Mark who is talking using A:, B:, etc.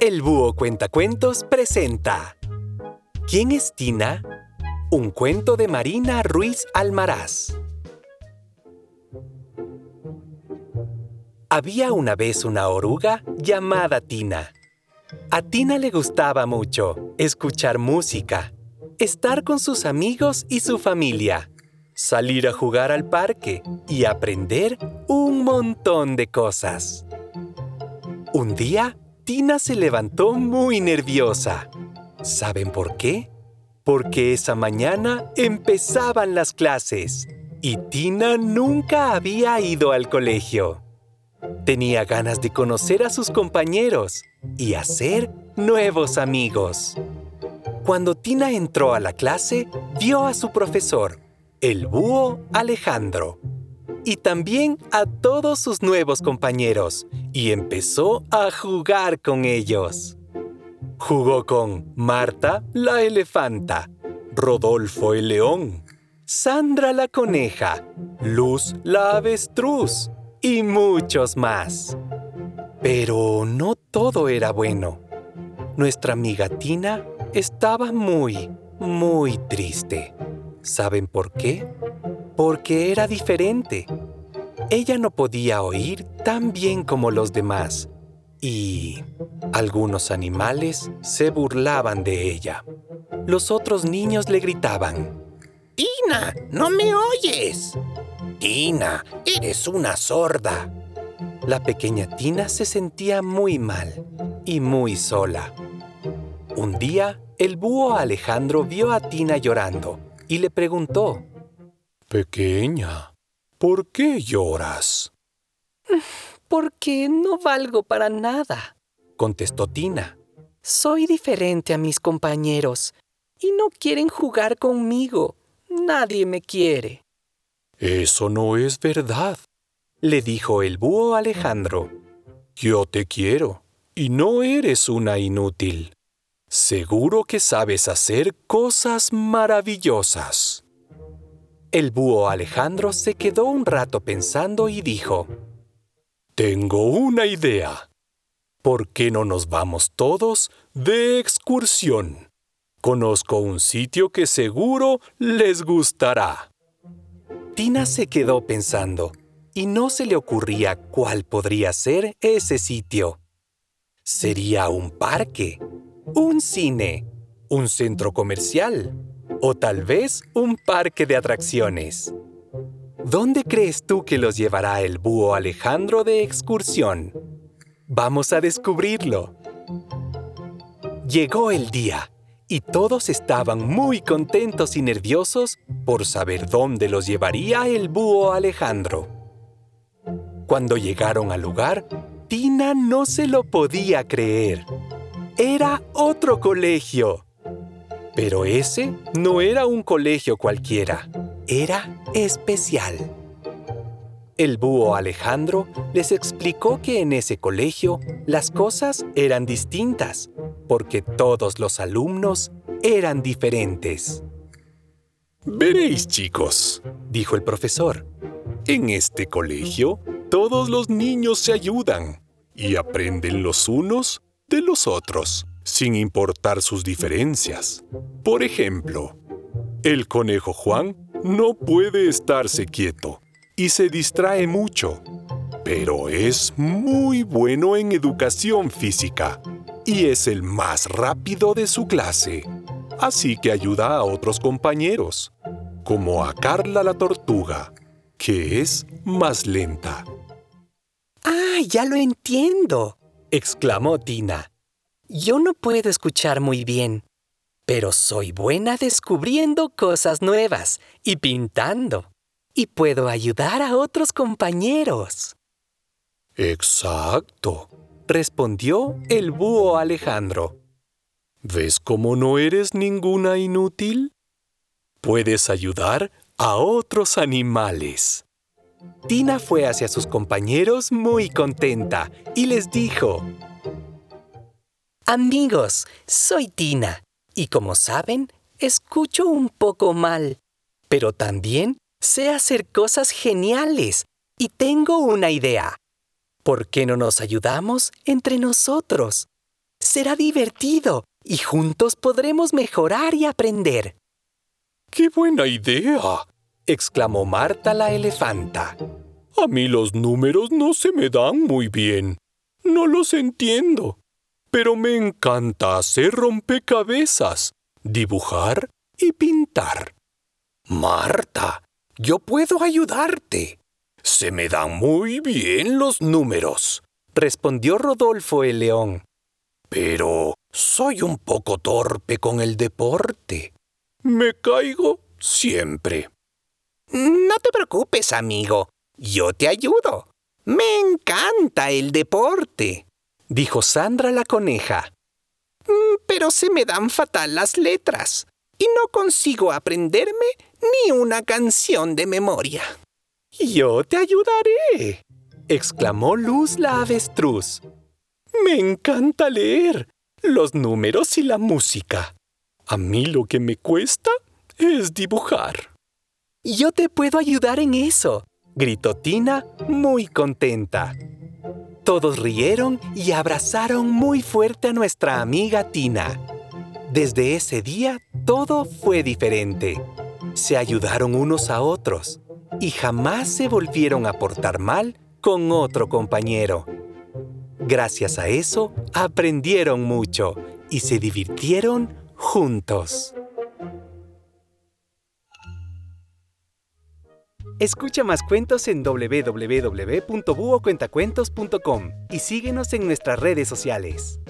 A: El Búho Cuentacuentos presenta ¿Quién es Tina? Un cuento de Marina Ruiz Almaraz. Había una vez una oruga llamada Tina. A Tina le gustaba mucho escuchar música, estar con sus amigos y su familia, salir a jugar al parque y aprender un montón de cosas. Un día, Tina se levantó muy nerviosa. ¿Saben por qué? Porque esa mañana empezaban las clases y Tina nunca había ido al colegio. Tenía ganas de conocer a sus compañeros y hacer nuevos amigos. Cuando Tina entró a la clase, vio a su profesor, el búho Alejandro, y también a todos sus nuevos compañeros, y empezó a jugar con ellos. Jugó con Marta la elefanta, Rodolfo el león, Sandra la coneja, Luz la avestruz y muchos más. Pero no todo era bueno. Nuestra amiga Tina estaba muy, muy triste. ¿Saben por qué? Porque era diferente. Ella no podía oír tan bien como los demás y algunos animales se burlaban de ella. Los otros niños le gritaban,
B: Tina, no me oyes.
A: Tina, eres una sorda. La pequeña Tina se sentía muy mal y muy sola. Un día, el búho Alejandro vio a Tina llorando y le preguntó,
C: Pequeña, ¿por qué lloras?
D: Porque no valgo para nada,
A: contestó Tina.
D: Soy diferente a mis compañeros y no quieren jugar conmigo. Nadie me quiere.
C: Eso no es verdad,
A: le dijo el búho Alejandro.
C: Yo te quiero y no eres una inútil. Seguro que sabes hacer cosas maravillosas.
A: El búho Alejandro se quedó un rato pensando y dijo,
C: Tengo una idea. ¿Por qué no nos vamos todos de excursión? Conozco un sitio que seguro les gustará.
A: Tina se quedó pensando y no se le ocurría cuál podría ser ese sitio. ¿Sería un parque? ¿Un cine? ¿Un centro comercial? ¿O tal vez un parque de atracciones? ¿Dónde crees tú que los llevará el búho Alejandro de excursión? Vamos a descubrirlo. Llegó el día y todos estaban muy contentos y nerviosos por saber dónde los llevaría el búho Alejandro. Cuando llegaron al lugar, Tina no se lo podía creer. Era otro colegio. Pero ese no era un colegio cualquiera, era especial. El búho Alejandro les explicó que en ese colegio las cosas eran distintas, porque todos los alumnos eran diferentes.
C: Veréis, chicos, dijo el profesor. En este colegio, todos los niños se ayudan y aprenden los unos de los otros, sin importar sus diferencias. Por ejemplo, el conejo Juan no puede estarse quieto y se distrae mucho, pero es muy bueno en educación física y es el más rápido de su clase, así que ayuda a otros compañeros, como a Carla la tortuga, que es más lenta.
D: ¡Ah, ya lo entiendo!
A: exclamó Tina.
D: Yo no puedo escuchar muy bien, pero soy buena descubriendo cosas nuevas y pintando y puedo ayudar a otros compañeros.
C: Exacto,
A: respondió el búho Alejandro.
C: ¿Ves cómo no eres ninguna inútil? Puedes ayudar a otros animales.
A: Tina fue hacia sus compañeros muy contenta y les dijo,
D: Amigos, soy Tina y como saben, escucho un poco mal, pero también sé hacer cosas geniales y tengo una idea. ¿Por qué no nos ayudamos entre nosotros? será divertido y juntos podremos mejorar y aprender.
C: ¡Qué buena idea!
A: exclamó Marta la elefanta.
C: A mí los números no se me dan muy bien. No los entiendo. Pero me encanta hacer rompecabezas, dibujar y pintar.
B: Marta, yo puedo ayudarte. Se me dan muy bien los números,
A: respondió Rodolfo el león.
B: Pero soy un poco torpe con el deporte.
C: Me caigo siempre.
B: No te preocupes, amigo. Yo te ayudo. Me encanta el deporte,
A: dijo Sandra la coneja.
B: Mm, pero se me dan fatal las letras y no consigo aprenderme ni una canción de memoria.
A: Yo te ayudaré, exclamó Luz la avestruz. Me encanta leer los números y la música. A mí lo que me cuesta es dibujar. Yo te puedo ayudar en eso, gritó Tina muy contenta. Todos rieron y abrazaron muy fuerte a nuestra amiga Tina. Desde ese día todo fue diferente. Se ayudaron unos a otros y jamás se volvieron a portar mal con otro compañero. Gracias a eso aprendieron mucho y se divirtieron juntos. Escucha más cuentos en www.buocuentacuentos.com y síguenos en nuestras redes sociales.